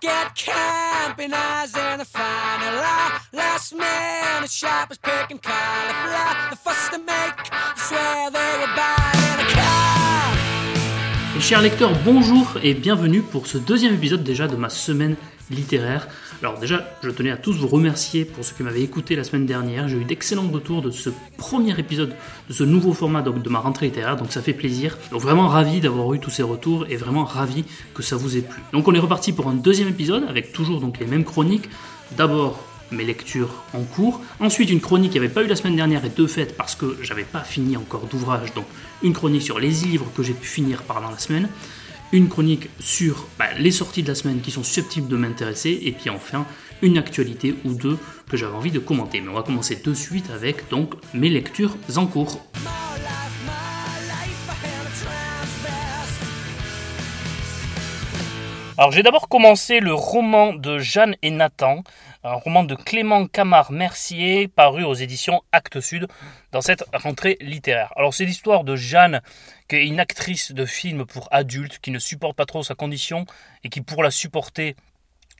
get camping eyes in the final hour. Last man at shop is picking cauliflower. The fuss to make, you swear they were buying a car. Chers lecteurs, bonjour et bienvenue pour ce deuxième épisode déjà de ma semaine littéraire. Alors déjà, je tenais à tous vous remercier pour ce que m'avez écouté la semaine dernière. J'ai eu d'excellents retours de ce premier épisode de ce nouveau format donc de ma rentrée littéraire, donc ça fait plaisir. Donc vraiment ravi d'avoir eu tous ces retours et vraiment ravi que ça vous ait plu. Donc on est reparti pour un deuxième épisode avec toujours donc les mêmes chroniques. D'abord mes lectures en cours. Ensuite, une chronique qui avait pas eu la semaine dernière et de fait parce que j'avais pas fini encore d'ouvrage, donc une chronique sur les livres que j'ai pu finir pendant la semaine. Une chronique sur bah, les sorties de la semaine qui sont susceptibles de m'intéresser. Et puis enfin, une actualité ou deux que j'avais envie de commenter. Mais on va commencer de suite avec donc mes lectures en cours. Alors j'ai d'abord commencé le roman de Jeanne et Nathan, un roman de Clément Camard-Mercier paru aux éditions Actes Sud dans cette rentrée littéraire. Alors c'est l'histoire de Jeanne qui est une actrice de film pour adultes qui ne supporte pas trop sa condition et qui pour la supporter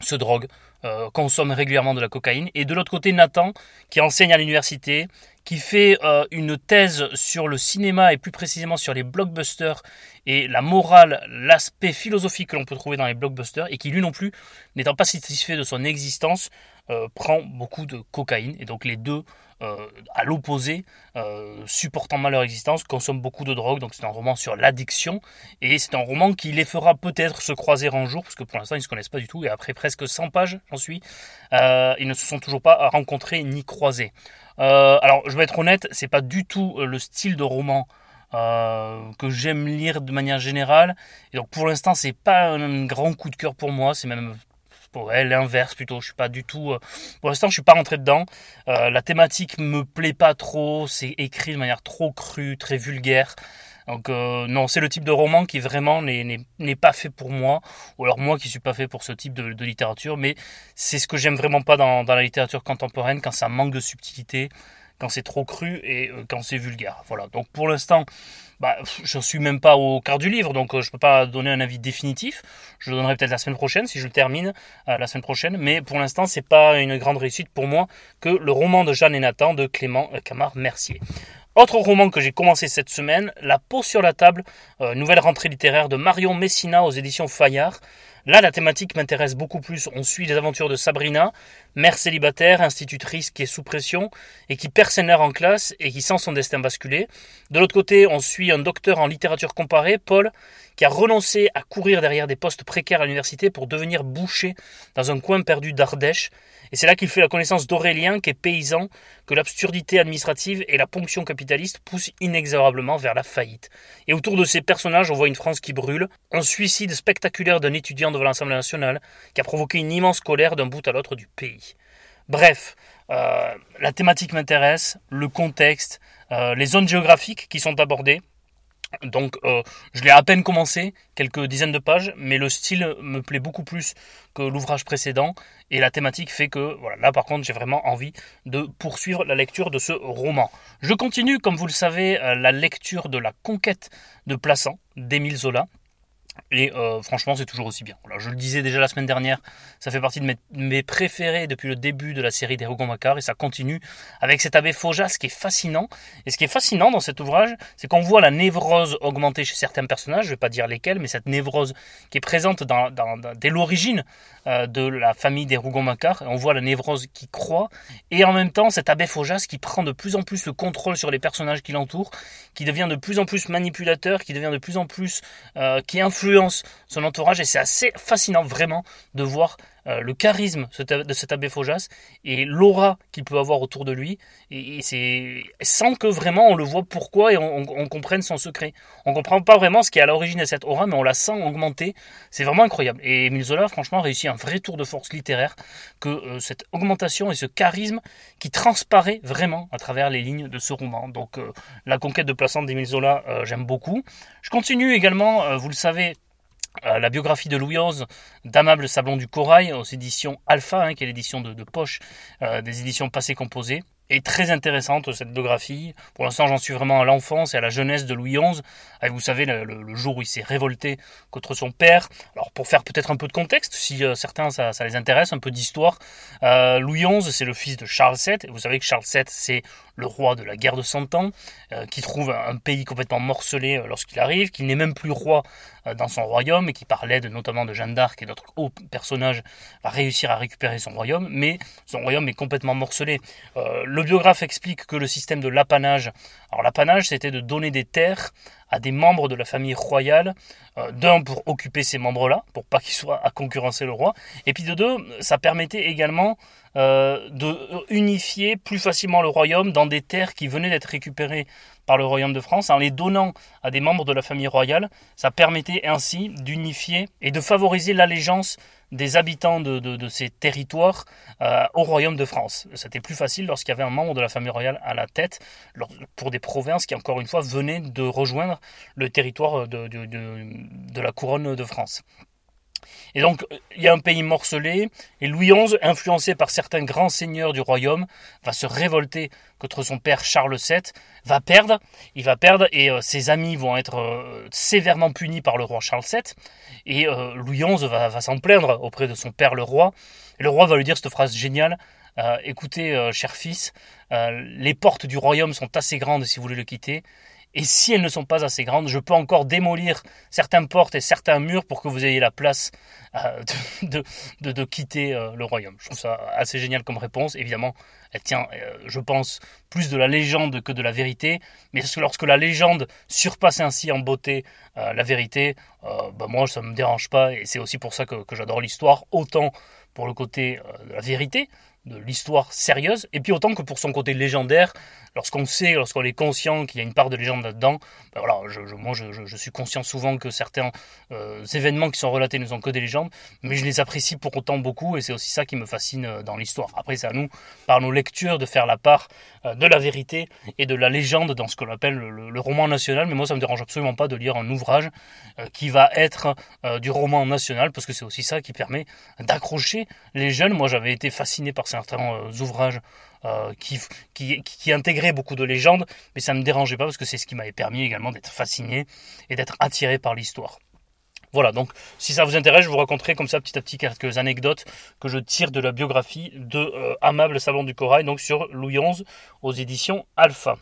se drogue, euh, consomme régulièrement de la cocaïne. Et de l'autre côté, Nathan, qui enseigne à l'université, qui fait euh, une thèse sur le cinéma et plus précisément sur les blockbusters et la morale, l'aspect philosophique que l'on peut trouver dans les blockbusters, et qui lui non plus, n'étant pas satisfait de son existence, euh, prend beaucoup de cocaïne. Et donc les deux, euh, à l'opposé, euh, supportant mal leur existence, consomment beaucoup de drogue. Donc c'est un roman sur l'addiction, et c'est un roman qui les fera peut-être se croiser un jour, parce que pour l'instant ils ne se connaissent pas du tout, et après presque 100 pages, j'en suis, ils ne se sont toujours pas rencontrés ni croisés. Alors je vais être honnête, c'est pas du tout le style de roman que j'aime lire de manière générale. Et donc pour l'instant, c'est pas un grand coup de cœur pour moi. C'est même ouais, l'inverse plutôt. Je suis pas du tout. euh, Pour l'instant, je suis pas rentré dedans. Euh, la thématique me plaît pas trop. C'est écrit de manière trop crue, très vulgaire. Donc euh, non, c'est le type de roman qui vraiment n'est pas fait pour moi, ou alors moi qui suis pas fait pour ce type de, de littérature, mais c'est ce que j'aime vraiment pas dans, dans la littérature contemporaine, quand ça manque de subtilité, quand c'est trop cru et euh, quand c'est vulgaire. Voilà. Donc pour l'instant, bah, je suis même pas au quart du livre, donc euh, je peux pas donner un avis définitif. Je le donnerai peut-être la semaine prochaine si je le termine euh, la semaine prochaine. Mais pour l'instant, c'est pas une grande réussite pour moi que le roman de Jeanne et Nathan de Clément euh, Camard-Mercier. Autre roman que j'ai commencé cette semaine, La peau sur la table, euh, nouvelle rentrée littéraire de Marion Messina aux éditions Fayard. Là, la thématique m'intéresse beaucoup plus. On suit les aventures de Sabrina, mère célibataire, institutrice qui est sous pression et qui perd ses nerfs en classe et qui sent son destin basculer. De l'autre côté, on suit un docteur en littérature comparée, Paul, qui a renoncé à courir derrière des postes précaires à l'université pour devenir boucher dans un coin perdu d'Ardèche. Et c'est là qu'il fait la connaissance d'Aurélien, qui est paysan, que l'absurdité administrative et la ponction capitaliste poussent inexorablement vers la faillite. Et autour de ces personnages, on voit une France qui brûle, un suicide spectaculaire d'un étudiant devant l'Assemblée nationale, qui a provoqué une immense colère d'un bout à l'autre du pays. Bref, euh, la thématique m'intéresse, le contexte, euh, les zones géographiques qui sont abordées. Donc, euh, je l'ai à peine commencé, quelques dizaines de pages, mais le style me plaît beaucoup plus que l'ouvrage précédent, et la thématique fait que, voilà, là par contre, j'ai vraiment envie de poursuivre la lecture de ce roman. Je continue, comme vous le savez, euh, la lecture de La Conquête de Plassans, d'Émile Zola. Et euh, franchement, c'est toujours aussi bien. Je le disais déjà la semaine dernière, ça fait partie de mes, préférés depuis le début de la série des Rougon-Macquart et ça continue avec cet abbé Faujas qui est fascinant. Et ce qui est fascinant dans cet ouvrage, c'est qu'on voit la névrose augmenter chez certains personnages, je vais pas dire lesquels, mais cette névrose qui est présente dès l'origine euh, de la famille des Rougon-Macquart. On voit la névrose qui croît et en même temps cet abbé Faujas qui prend de plus en plus le contrôle sur les personnages qui l'entourent, qui devient de plus en plus manipulateur, qui devient de plus en plus euh, qui son entourage et c'est assez fascinant vraiment de voir le charisme de cet abbé Faujas et l'aura qu'il peut avoir autour de lui et, c'est sans que vraiment on le voit pourquoi et on, comprenne son secret. On comprend pas vraiment ce qui est à l'origine de cette aura mais on la sent augmenter. C'est vraiment incroyable. Et Zola franchement réussit un vrai tour de force littéraire que euh, cette augmentation et ce charisme qui transparaît vraiment à travers les lignes de ce roman. Donc euh, la conquête de Plassans d'Émile Zola, euh, j'aime beaucoup. Je continue également, euh, vous le savez, euh, la biographie de Louis XI d'Amable Sablon du Corail aux éditions Alpha, hein, qui est l'édition de, poche euh, des éditions passées composées. Est très intéressante, cette biographie. Pour l'instant, j'en suis vraiment à l'enfance et à la jeunesse de Louis XI. Vous savez, le, jour où il s'est révolté contre son père. Alors, pour faire peut-être un peu de contexte, si euh, certains ça, les intéresse, un peu d'histoire. Euh, Louis XI, c'est le fils de Charles VII. Vous savez que Charles VII, c'est le roi de la guerre de Cent Ans, euh, qui trouve un pays complètement morcelé lorsqu'il arrive, qui n'est même plus roi dans son royaume et qui parlait de, notamment de Jeanne d'Arc et d'autres hauts personnages va réussir à récupérer son royaume, mais son royaume est complètement morcelé. Biographe explique que le système de l'apanage, alors l'apanage c'était de donner des terres à des membres de la famille royale, euh, d'un pour occuper ces membres-là, pour pas qu'ils soient à concurrencer le roi, et puis de deux, ça permettait également euh, de unifier plus facilement le royaume dans des terres qui venaient d'être récupérées par le royaume de France, en les donnant à des membres de la famille royale, ça permettait ainsi d'unifier et de favoriser l'allégeance des habitants de, ces territoires euh, au royaume de France. C'était plus facile lorsqu'il y avait un membre de la famille royale à la tête pour des provinces qui, encore une fois, venaient de rejoindre le territoire de, de la couronne de France. Et donc, il y a un pays morcelé, et Louis XI, influencé par certains grands seigneurs du royaume, va se révolter contre son père Charles VII, va perdre, il va perdre, et euh, ses amis vont être euh, sévèrement punis par le roi Charles VII, et euh, Louis XI va, s'en plaindre auprès de son père le roi, et le roi va lui dire cette phrase géniale, écoutez, cher fils, les portes du royaume sont assez grandes si vous voulez le quitter, et si elles ne sont pas assez grandes, je peux encore démolir certaines portes et certains murs pour que vous ayez la place euh, de, quitter euh, le royaume. Je trouve ça assez génial comme réponse. Évidemment, elle tient, euh, je pense, plus de la légende que de la vérité. Mais lorsque la légende surpasse ainsi en beauté la vérité, bah moi, ça ne me dérange pas. Et c'est aussi pour ça que j'adore l'histoire, autant pour le côté de la vérité, de l'histoire sérieuse, et puis autant que pour son côté légendaire, lorsqu'on sait, lorsqu'on est conscient qu'il y a une part de légende là-dedans, ben voilà, je, moi je, suis conscient souvent que certains euh, événements qui sont relatés ne sont que des légendes, mais je les apprécie pour autant beaucoup, et c'est aussi ça qui me fascine euh, dans l'histoire. Après, c'est à nous, par nos lectures, de faire la part euh, de la vérité et de la légende dans ce qu'on appelle le, roman national, mais moi ça me dérange absolument pas de lire un ouvrage qui va être du roman national, parce que c'est aussi ça qui permet d'accrocher les jeunes. Moi j'avais été fasciné par certains ouvrages euh, qui, qui, qui, intégrait beaucoup de légendes, mais ça ne me dérangeait pas parce que c'est ce qui m'avait permis également d'être fasciné et d'être attiré par l'histoire. Voilà, donc si ça vous intéresse, je vous raconterai comme ça petit à petit quelques anecdotes que je tire de la biographie de euh, Amable Salon du Corail, donc sur Louis XI aux éditions Alpha.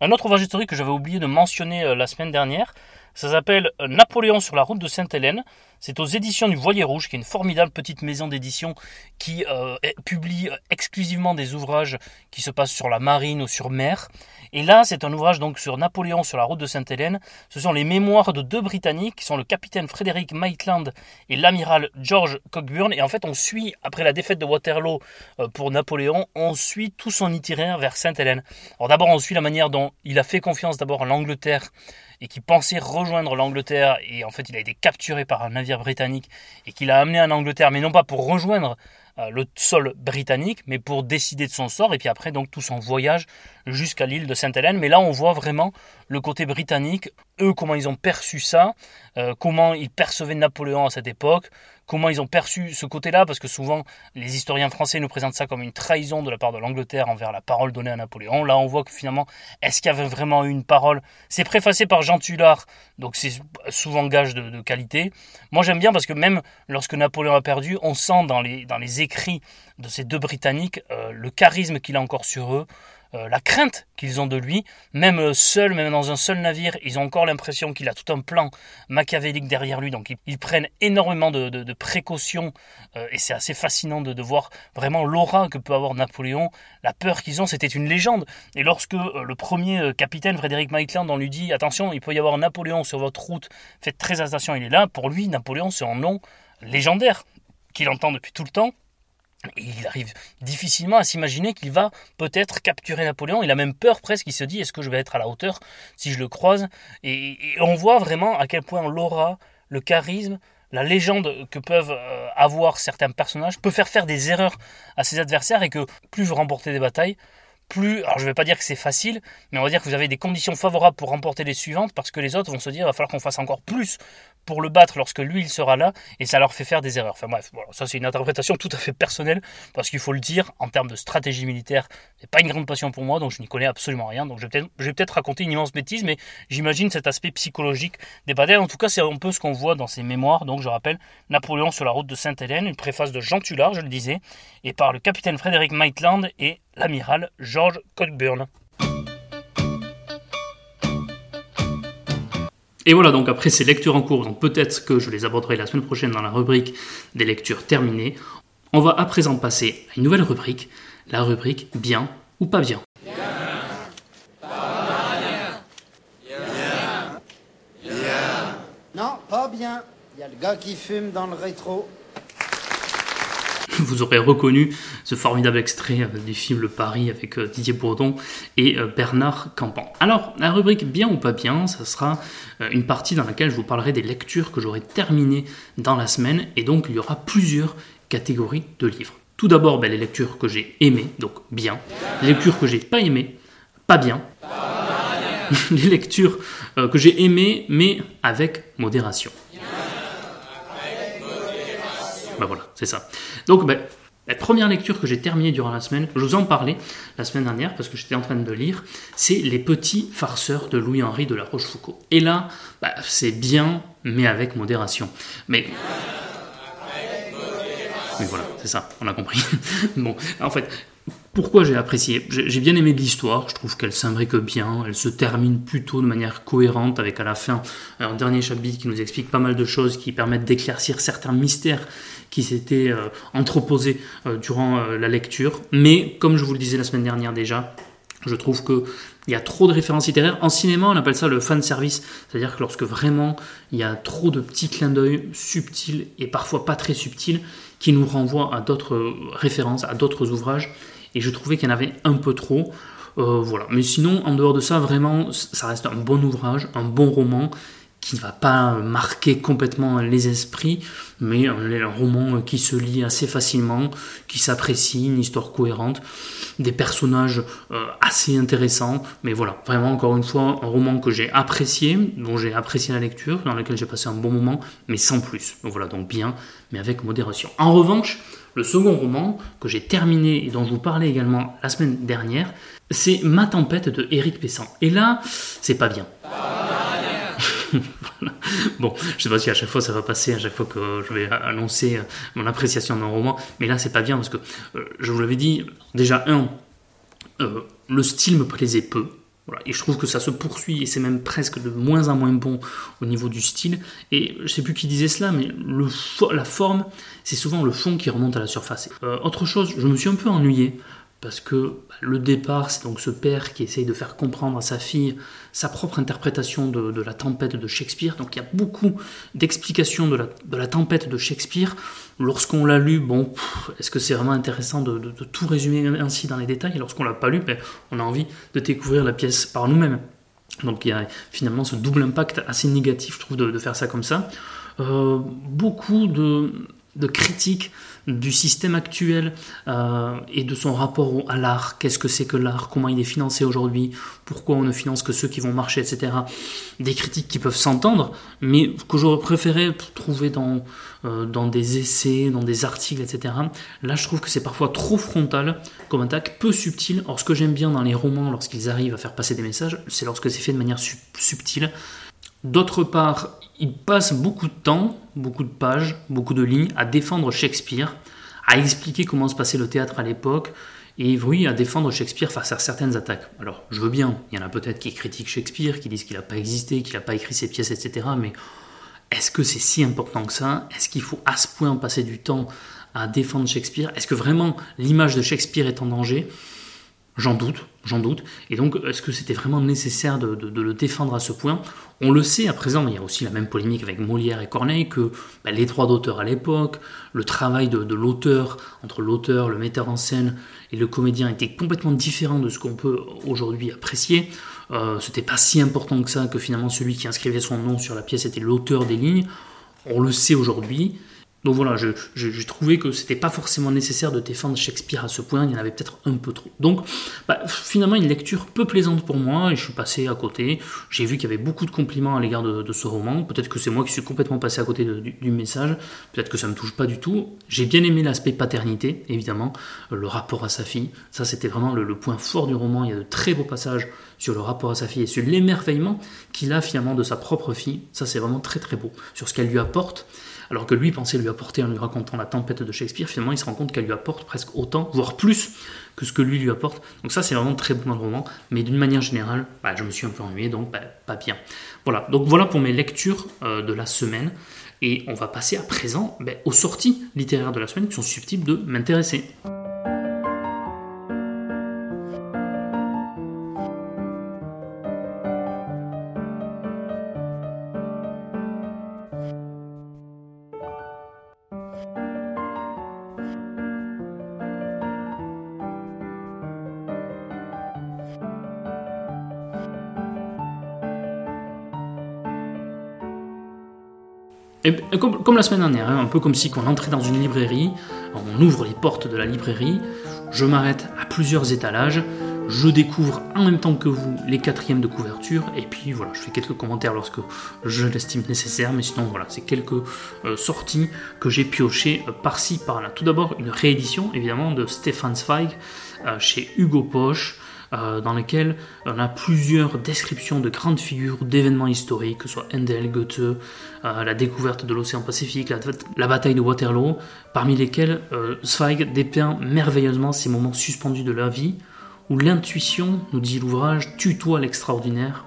Un autre ouvrage historique que j'avais oublié de mentionner euh, la semaine dernière, ça s'appelle Napoléon sur la route de Sainte-Hélène. C'est aux éditions du Voilier Rouge, qui est une formidable petite maison d'édition qui euh, publie exclusivement des ouvrages qui se passent sur la marine ou sur mer. Et là, c'est un ouvrage donc sur Napoléon sur la route de Sainte-Hélène. Ce sont les mémoires de deux Britanniques, qui sont le capitaine Frédéric Maitland et l'amiral George Cockburn. Et en fait, on suit, après la défaite de Waterloo euh, pour Napoléon, on suit tout son itinéraire vers Sainte-Hélène. Alors d'abord, on suit la manière dont il a fait confiance d'abord à l'Angleterre et qui pensait rejoindre l'Angleterre et en fait il a été capturé par un navire britannique et qu'il a amené en Angleterre mais non pas pour rejoindre euh, le sol britannique mais pour décider de son sort. Et puis après donc tout son voyage jusqu'à l'île de Sainte-Hélène. Mais là on voit vraiment le côté britannique eux comment ils ont perçu ça euh, comment ils percevaient Napoléon à cette époque comment ils ont perçu ce côté-là, parce que souvent les historiens français nous présentent ça comme une trahison de la part de l'Angleterre envers la parole donnée à Napoléon. Là, on voit que finalement, est-ce qu'il y avait vraiment eu une parole? C'est préfacé par Jean Tullard, donc c'est souvent gage de, qualité. Moi, j'aime bien parce que même lorsque Napoléon a perdu, on sent dans les, dans les écrits de ces deux Britanniques euh, le charisme qu'il a encore sur eux. Euh, la crainte qu'ils ont de lui, même euh, seul, même dans un seul navire, ils ont encore l'impression qu'il a tout un plan machiavélique derrière lui, donc ils, prennent énormément de, précautions, euh, et c'est assez fascinant de, voir vraiment l'aura que peut avoir Napoléon, la peur qu'ils ont, c'était une légende, et lorsque le premier capitaine, Frédéric Maitland, on lui dit, attention, il peut y avoir Napoléon sur votre route, faites très attention, il est là, pour lui, Napoléon, c'est un nom légendaire, qu'il entend depuis tout le temps, il arrive difficilement à s'imaginer qu'il va peut-être capturer Napoléon. Il a même peur presque, il se dit est-ce que je vais être à la hauteur si je le croise? Et, on voit vraiment à quel point l'aura, le charisme, la légende que peuvent euh, avoir certains personnages peut faire faire des erreurs à ses adversaires et que plus vous remportez des batailles, plus, alors je ne vais pas dire que c'est facile, mais on va dire que vous avez des conditions favorables pour remporter les suivantes parce que les autres vont se dire il va falloir qu'on fasse encore plus pour le battre lorsque lui il sera là et ça leur fait faire des erreurs. Enfin bref, ça c'est une interprétation tout à fait personnelle parce qu'il faut le dire, en termes de stratégie militaire, c'est pas une grande passion pour moi donc je n'y connais absolument rien. Donc je vais peut-être peut raconter une immense bêtise, mais j'imagine cet aspect psychologique des batailles. En tout cas, c'est un peu ce qu'on voit dans ses mémoires. Donc je rappelle Napoléon sur la route de Sainte-Hélène, une préface de Jean Tullard, je le disais, et par le capitaine Frédéric Maitland et l'amiral George Cockburn. Et voilà donc après ces lectures en cours, donc peut-être que je les aborderai la semaine prochaine dans la rubrique des lectures terminées, on va à présent passer à une nouvelle rubrique, la rubrique bien ou pas bien. Non, pas bien. Il y a le gars qui fume dans le rétro. vous aurez reconnu ce formidable extrait euh, du film Le Paris avec euh, Didier Bourdon et euh, Bernard Campan. Alors, la rubrique bien ou pas bien, ça sera une partie dans laquelle je vous parlerai des lectures que j'aurai terminées dans la semaine, et donc il y aura plusieurs catégories de livres. Tout d'abord, ben, les lectures que j'ai aimées, donc bien. Les lectures que j'ai pas aimées, pas bien. les lectures que j'ai aimées, mais avec modération. Ben voilà, c'est ça. Donc, ben, la première lecture que j'ai terminée durant la semaine, je vous en parlais la semaine dernière parce que j'étais en train de lire, c'est Les Petits Farceurs de Louis-Henri de la Rochefoucauld. Et là, ben, c'est bien, mais avec modération. Mais. Mais voilà, c'est ça, on a compris. bon, en fait, pourquoi j'ai apprécié J'ai bien aimé l'histoire, je trouve qu'elle s'imbrique bien, elle se termine plutôt de manière cohérente avec à la fin un dernier chapitre qui nous explique pas mal de choses qui permettent d'éclaircir certains mystères qui s'étaient euh, entreposés euh, durant euh, la lecture. Mais comme je vous le disais la semaine dernière déjà, je trouve que il y a trop de références littéraires. En cinéma, on appelle ça le fan service, c'est-à-dire que lorsque vraiment il y a trop de petits clins d'œil subtils et parfois pas très subtils qui nous renvoient à d'autres références, à d'autres ouvrages. Et je trouvais qu'il y en avait un peu trop. voilà. Mais sinon, en dehors de ça, vraiment, ça reste un bon ouvrage, un bon roman qui ne va pas marquer complètement les esprits, mais un, roman qui se lit assez facilement, qui s'apprécie, une histoire cohérente, des personnages euh, assez intéressants, mais voilà, vraiment encore une fois, un roman que j'ai apprécié, dont j'ai apprécié la lecture, dans lequel j'ai passé un bon moment, mais sans plus. Donc voilà, donc bien, mais avec modération. En revanche, le second roman que j'ai terminé et dont je vous parlais également la semaine dernière, c'est Ma tempête de Éric Pessan. Et là, c'est pas bien. Bon, je sais pas si à chaque fois ça va passer, à chaque fois que je vais annoncer mon appréciation d'un roman, mais là c'est pas bien parce que euh, je vous l'avais dit, déjà un, euh, le style me plaisait peu. et je trouve que ça se poursuit et c'est même presque de moins en moins bon au niveau du style. Et je sais plus qui disait cela, mais le, la forme, c'est souvent le fond qui remonte à la surface. Euh, autre chose, je me suis un peu ennuyé parce que bah, le départ, c'est donc ce père qui essaye de faire comprendre à sa fille sa propre interprétation de, la tempête de Shakespeare. Donc il y a beaucoup d'explications de la, tempête de Shakespeare. Lorsqu'on l'a lu, bon, est-ce que c'est vraiment intéressant de, tout résumer ainsi dans les détails? Et lorsqu'on l'a pas lu, ben, on a envie de découvrir la pièce par nous-mêmes. Donc il y a finalement ce double impact assez négatif, je trouve, de, faire ça comme ça. Euh, beaucoup de, de critiques du système actuel euh, et de son rapport à l'art. Qu'est-ce que c'est que l'art? Comment il est financé aujourd'hui? Pourquoi on ne finance que ceux qui vont marcher, etc. Des critiques qui peuvent s'entendre, mais que j'aurais préféré trouver dans, euh, dans des essais, dans des articles, etc. Là, je trouve que c'est parfois trop frontal comme attaque, peu subtil. Or, ce que j'aime bien dans les romans, lorsqu'ils arrivent à faire passer des messages, c'est lorsque c'est fait de manière subtile. D'autre part, il passe beaucoup de temps, beaucoup de pages, beaucoup de lignes à défendre Shakespeare, à expliquer comment se passait le théâtre à l'époque, et oui, à défendre Shakespeare face à certaines attaques. Alors, je veux bien, il y en a peut-être qui critiquent Shakespeare, qui disent qu'il n'a pas existé, qu'il n'a pas écrit ses pièces, etc. Mais est-ce que c'est si important que ça? Est-ce qu'il faut à ce point passer du temps à défendre Shakespeare? Est-ce que vraiment l'image de Shakespeare est en danger? J'en doute, j'en doute. Et donc, est-ce que c'était vraiment nécessaire de, le défendre à ce point? On le sait à présent, il y a aussi la même polémique avec Molière et Corneille, que bah, les droits d'auteur à l'époque, le travail de, l'auteur, entre l'auteur, le metteur en scène et le comédien était complètement différent de ce qu'on peut aujourd'hui apprécier. Euh, c'était pas si important que ça, que finalement celui qui inscrivait son nom sur la pièce était l'auteur des lignes. On le sait aujourd'hui. Donc voilà, je, je, trouvé que c'était pas forcément nécessaire de défendre Shakespeare à ce point, il y en avait peut-être un peu trop. Donc bah, finalement une lecture peu plaisante pour moi, et je suis passé à côté. J'ai vu qu'il y avait beaucoup de compliments à l'égard de, ce roman. Peut-être que c'est moi qui suis complètement passé à côté du, message, peut-être que ça me touche pas du tout. J'ai bien aimé l'aspect paternité, évidemment, le rapport à sa fille. Ça c'était vraiment le, le point fort du roman. Il y a de très beaux passages sur le rapport à sa fille et sur l'émerveillement qu'il a finalement de sa propre fille. Ça c'est vraiment très très beau. Sur ce qu'elle lui apporte alors que lui pensait lui apporter en lui racontant la tempête de Shakespeare, finalement il se rend compte qu'elle lui apporte presque autant, voire plus que ce que lui lui apporte. Donc ça c'est vraiment très bon dans le roman, mais d'une manière générale, bah, je me suis un peu ennuyé, donc bah, pas bien. Voilà, donc voilà pour mes lectures euh, de la semaine, et on va passer à présent bah, aux sorties littéraires de la semaine qui sont susceptibles de m'intéresser. Et comme, la semaine dernière, hein, un peu comme si on entrait dans une librairie, on ouvre les portes de la librairie, je m'arrête à plusieurs étalages, je découvre en même temps que vous les quatrièmes de couverture, et puis voilà, je fais quelques commentaires lorsque je l'estime nécessaire, mais sinon voilà, c'est quelques euh, sorties que j'ai piochées euh, par-ci, par-là. Tout d'abord, une réédition évidemment de Stefan Zweig euh, chez Hugo Poche. Euh, dans lesquels on a plusieurs descriptions de grandes figures d'événements historiques, que ce soit Handel, Goethe, euh, la découverte de l'océan Pacifique, la, bataille de Waterloo, parmi lesquels euh, Zweig dépeint merveilleusement ces moments suspendus de la vie, où l'intuition, nous dit l'ouvrage, tutoie l'extraordinaire,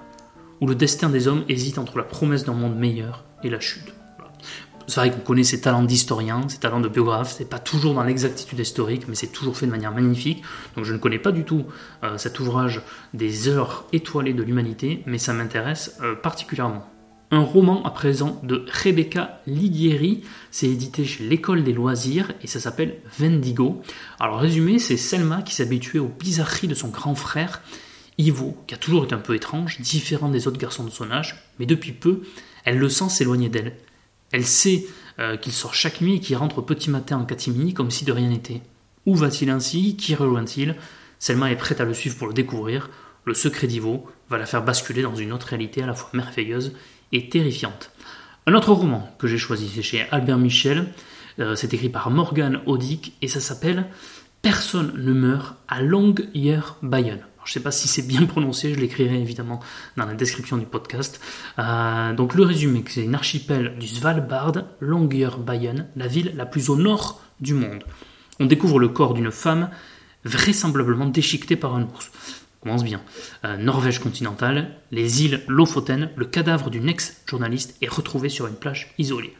où le destin des hommes hésite entre la promesse d'un monde meilleur et la chute. C'est vrai qu'on connaît ses talents d'historien, ses talents de biographe, c'est pas toujours dans l'exactitude historique, mais c'est toujours fait de manière magnifique. Donc je ne connais pas du tout euh, cet ouvrage des heures étoilées de l'humanité, mais ça m'intéresse euh, particulièrement. Un roman à présent de Rebecca Lighieri, c'est édité chez l'École des loisirs et ça s'appelle Vendigo. Alors résumé, c'est Selma qui s'est habituée aux bizarreries de son grand frère, Ivo, qui a toujours été un peu étrange, différent des autres garçons de son âge, mais depuis peu, elle le sent s'éloigner d'elle. Elle sait euh, qu'il sort chaque nuit et qu'il rentre petit matin en catimini comme si de rien n'était. Où va-t-il ainsi? Qui rejoint-il? Selma est prête à le suivre pour le découvrir. Le secret d'Ivo va la faire basculer dans une autre réalité à la fois merveilleuse et terrifiante. Un autre roman que j'ai choisi, c'est chez Albert Michel. Euh, c'est écrit par Morgan Odick et ça s'appelle Personne ne meurt à Longyear Bayonne je ne sais pas si c'est bien prononcé, je l'écrirai évidemment dans la description du podcast. Euh, donc le résumé, c'est une archipel du Svalbard, Longyearbyen, la ville la plus au nord du monde. On découvre le corps d'une femme vraisemblablement déchiquetée par un ours. commence bien. Euh, Norvège continentale, les îles Lofoten, le cadavre d'une ex-journaliste est retrouvé sur une plage isolée.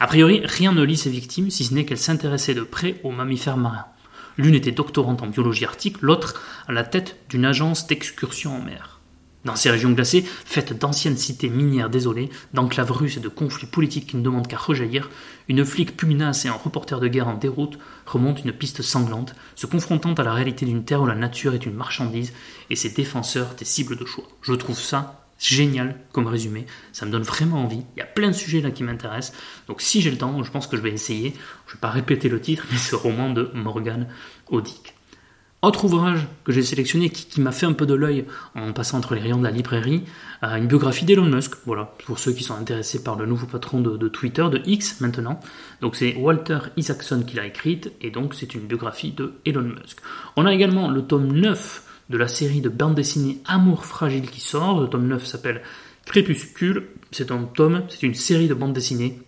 A priori, rien ne lie ces victimes si ce n'est qu'elles s'intéressaient de près aux mammifères marins. L'une était doctorante en biologie arctique, l'autre à la tête d'une agence d'excursion en mer. Dans ces régions glacées, faites d'anciennes cités minières désolées, d'enclaves russes et de conflits politiques qui ne demandent qu'à rejaillir, une flic pugnace et un reporter de guerre en déroute remontent une piste sanglante, se confrontant à la réalité d'une terre où la nature est une marchandise et ses défenseurs des cibles de choix. Je trouve ça génial comme résumé. Ça me donne vraiment envie. Il y a plein de sujets là qui m'intéressent. Donc si j'ai le temps, je pense que je vais essayer. Je ne vais pas répéter le titre, mais ce roman de Morgan Odick. Autre ouvrage que j'ai sélectionné qui, m'a fait un peu de l'œil en passant entre les rayons de la librairie, euh, une biographie d'Elon Musk, voilà, pour ceux qui sont intéressés par le nouveau patron de, de Twitter, de X maintenant. Donc c'est Walter Isaacson qui l'a écrite, et donc c'est une biographie de Elon Musk. On a également le tome 9 de la série de bande dessinée Amour fragile qui sort. Le tome 9 s'appelle Crépuscule. C'est un tome, c'est une série de bandes dessinées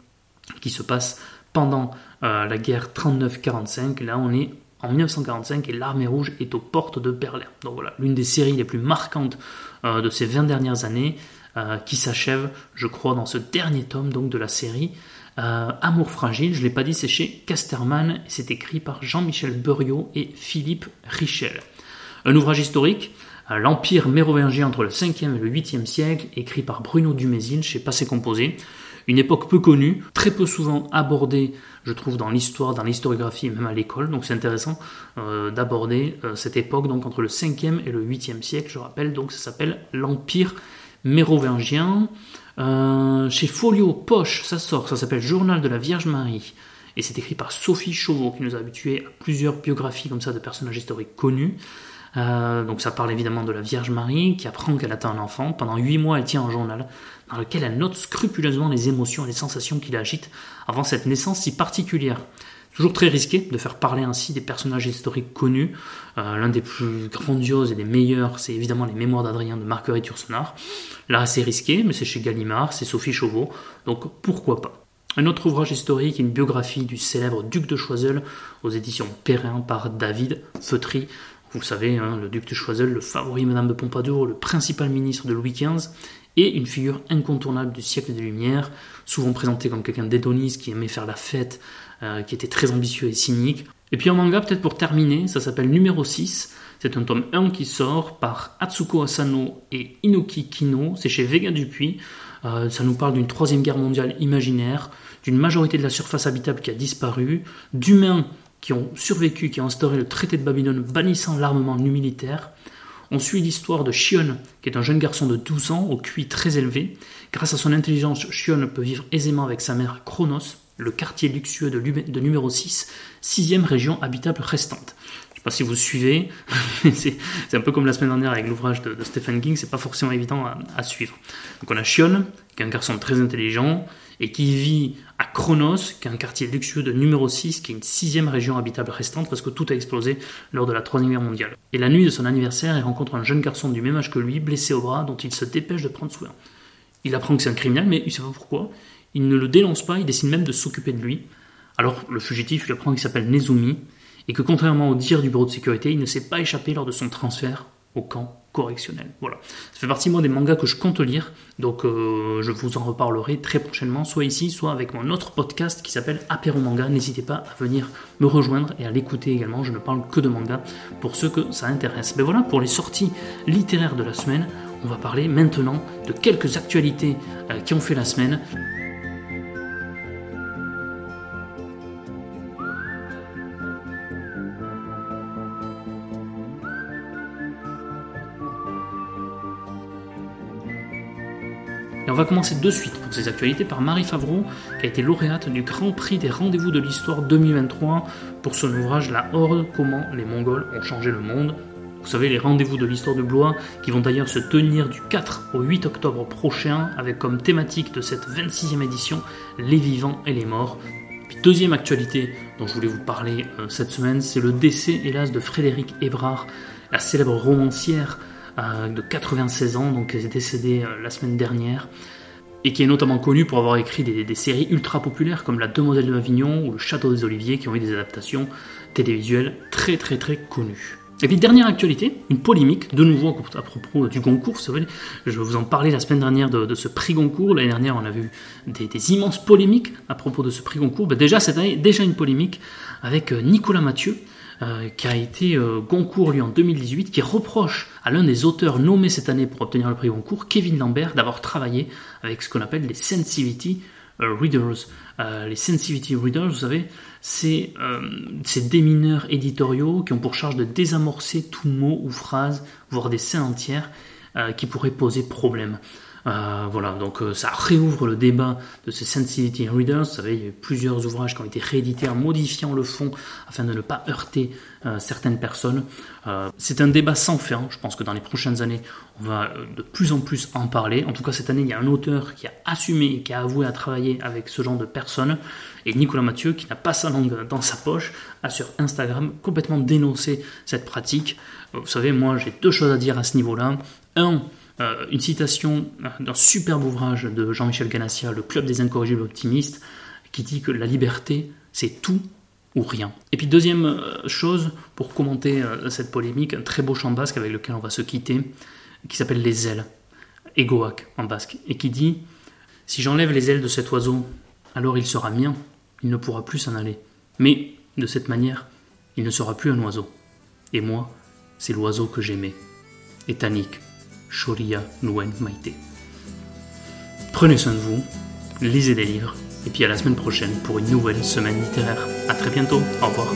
qui se passe pendant euh, la guerre 39-45. Là, on est en 1945 et l'armée rouge est aux portes de Berlin. Donc voilà, l'une des séries les plus marquantes euh, de ces 20 dernières années euh, qui s'achève, je crois, dans ce dernier tome donc de la série. Amour fragile, je ne l'ai pas dit, c'est chez Casterman c'est écrit par Jean-Michel Buriot et Philippe Richel. Un ouvrage historique, euh, L'Empire mérovingien entre le 5e et le 8e siècle, écrit par Bruno Dumézil chez Passé Composé. Une époque peu connue, très peu souvent abordée, je trouve, dans l'histoire, dans l'historiographie et même à l'école. Donc c'est intéressant euh, d'aborder euh, cette époque donc entre le 5e et le 8e siècle. Je rappelle, donc ça s'appelle l'Empire mérovingien. chez Folio Poche, ça sort, ça s'appelle Journal de la Vierge Marie. et c'est écrit par Sophie Chauveau, qui nous a habitués à plusieurs biographies comme ça de personnages historiques connus. Euh, donc ça parle évidemment de la Vierge Marie qui apprend qu'elle attend un enfant. Pendant huit mois, elle tient un journal dans lequel elle note scrupuleusement les émotions et les sensations qui l'agitent avant cette naissance si particulière. Toujours très risqué de faire parler ainsi des personnages historiques connus. Euh, l'un des plus grandioses et des meilleurs, c'est évidemment les Mémoires d'Adrien de Marguerite Yourcenar. Là, c'est risqué, mais c'est chez Gallimard, c'est Sophie Chauveau, donc pourquoi pas? Un autre ouvrage historique, une biographie du célèbre duc de Choiseul aux éditions Perrin par David Feutry. Vous savez, hein, le duc de Choiseul, le favori Madame de Pompadour, le principal ministre de Louis XV, et une figure incontournable du siècle des Lumières, souvent présenté comme quelqu'un d'hédoniste qui aimait faire la fête, euh, qui était très ambitieux et cynique. Et puis un manga, peut-être pour terminer, ça s'appelle Numéro 6. C'est un tome 1 qui sort par Atsuko Asano et Inoki Kino. C'est chez Vega Dupuis. Euh, ça nous parle d'une troisième guerre mondiale imaginaire, d'une majorité de la surface habitable qui a disparu, d'humains qui ont survécu, qui ont instauré le traité de Babylone bannissant l'armement nu militaire. On suit l'histoire de Shion, qui est un jeune garçon de 12 ans au QI très élevé. Grâce à son intelligence, Shion peut vivre aisément avec sa mère Chronos, le quartier luxueux de, numéro 6, sixième région habitable restante. Je ne sais pas si vous suivez, c'est un peu comme la semaine dernière avec l'ouvrage de, Stephen King, c'est pas forcément évident à, à, suivre. Donc on a Shion, qui est un garçon très intelligent, et qui vit à Chronos, qui est un quartier luxueux de numéro 6, qui est une sixième région habitable restante, parce que tout a explosé lors de la Troisième Guerre mondiale. Et la nuit de son anniversaire, il rencontre un jeune garçon du même âge que lui, blessé au bras, dont il se dépêche de prendre soin. Il apprend que c'est un criminel, mais il ne sait pas pourquoi. Il ne le dénonce pas, il décide même de s'occuper de lui. Alors le fugitif lui apprend qu'il s'appelle Nezumi, et que contrairement au dire du bureau de sécurité, il ne s'est pas échappé lors de son transfert au camp correctionnel. Voilà. Ça fait partie moi des mangas que je compte lire, donc euh, je vous en reparlerai très prochainement, soit ici, soit avec mon autre podcast qui s'appelle Apéro Manga. N'hésitez pas à venir me rejoindre et à l'écouter également. Je ne parle que de manga pour ceux que ça intéresse. Mais voilà pour les sorties littéraires de la semaine. On va parler maintenant de quelques actualités euh, qui ont fait la semaine. On va commencer de suite pour ces actualités par Marie Favreau, qui a été lauréate du Grand Prix des rendez-vous de l'histoire 2023 pour son ouvrage La Horde, comment les Mongols ont changé le monde. Vous savez, les rendez-vous de l'histoire de Blois, qui vont d'ailleurs se tenir du 4 au 8 octobre prochain, avec comme thématique de cette 26e édition les vivants et les morts. Deuxième actualité dont je voulais vous parler euh, cette semaine, c'est le décès, hélas, de Frédéric Hébrard, la célèbre romancière de 96 ans, donc est décédée euh, la semaine dernière, et qui est notamment connue pour avoir écrit des, séries ultra populaires comme La Demoiselle de Avignon ou Le Château des Oliviers, qui ont eu des adaptations télévisuelles très très très connues. Et puis dernière actualité, une polémique, de nouveau à propos du Goncourt. Je vous en parlais la semaine dernière de, ce prix Goncourt. L'année dernière, on a vu des, immenses polémiques à propos de ce prix Goncourt. Ben déjà cette année, déjà une polémique avec euh, Nicolas Mathieu, euh, qui a été euh, Goncourt lui en 2018, qui reproche à l'un des auteurs nommés cette année pour obtenir le prix Goncourt, Kevin Lambert, d'avoir travaillé avec ce qu'on appelle les sensitivity readers. les sensitivity readers, vous savez, c'est ces démineurs éditoriaux qui ont pour charge de désamorcer tout mot ou phrase, voire des scènes entières, qui pourraient poser problème. Euh, voilà, donc euh, ça réouvre le débat de ces sensitivity readers. Vous savez, il y a eu plusieurs ouvrages qui ont été réédités en modifiant le fond afin de ne pas heurter euh, certaines personnes. c'est un débat sans fin. Je pense que dans les prochaines années, on va de plus en plus en parler. En tout cas, cette année, il y a un auteur qui a assumé, qui a avoué à travailler avec ce genre de personnes. Et Nicolas Mathieu, qui n'a pas sa langue dans sa poche, a sur Instagram complètement dénoncé cette pratique. Vous savez, moi, j'ai deux choses à dire à ce niveau-là. Un, euh, une citation d'un superbe ouvrage de Jean-Michel Ganassia, Le Club des incorrigibles optimistes, qui dit que la liberté, c'est tout ou rien. Et puis deuxième euh, chose, pour commenter euh, cette polémique, un très beau chant basque avec lequel on va se quitter, qui s'appelle Les ailes, Egoak en basque, et qui dit Si j'enlève les ailes de cet oiseau, alors il sera mien, il ne pourra plus s'en aller. Mais, de cette manière, il ne sera plus un oiseau. Et moi, c'est l'oiseau que j'aimais. Et Tanik, Shoria Nuen Maite. Prenez soin de vous, lisez des livres, et puis à la semaine prochaine pour une nouvelle semaine littéraire. A très bientôt, au revoir.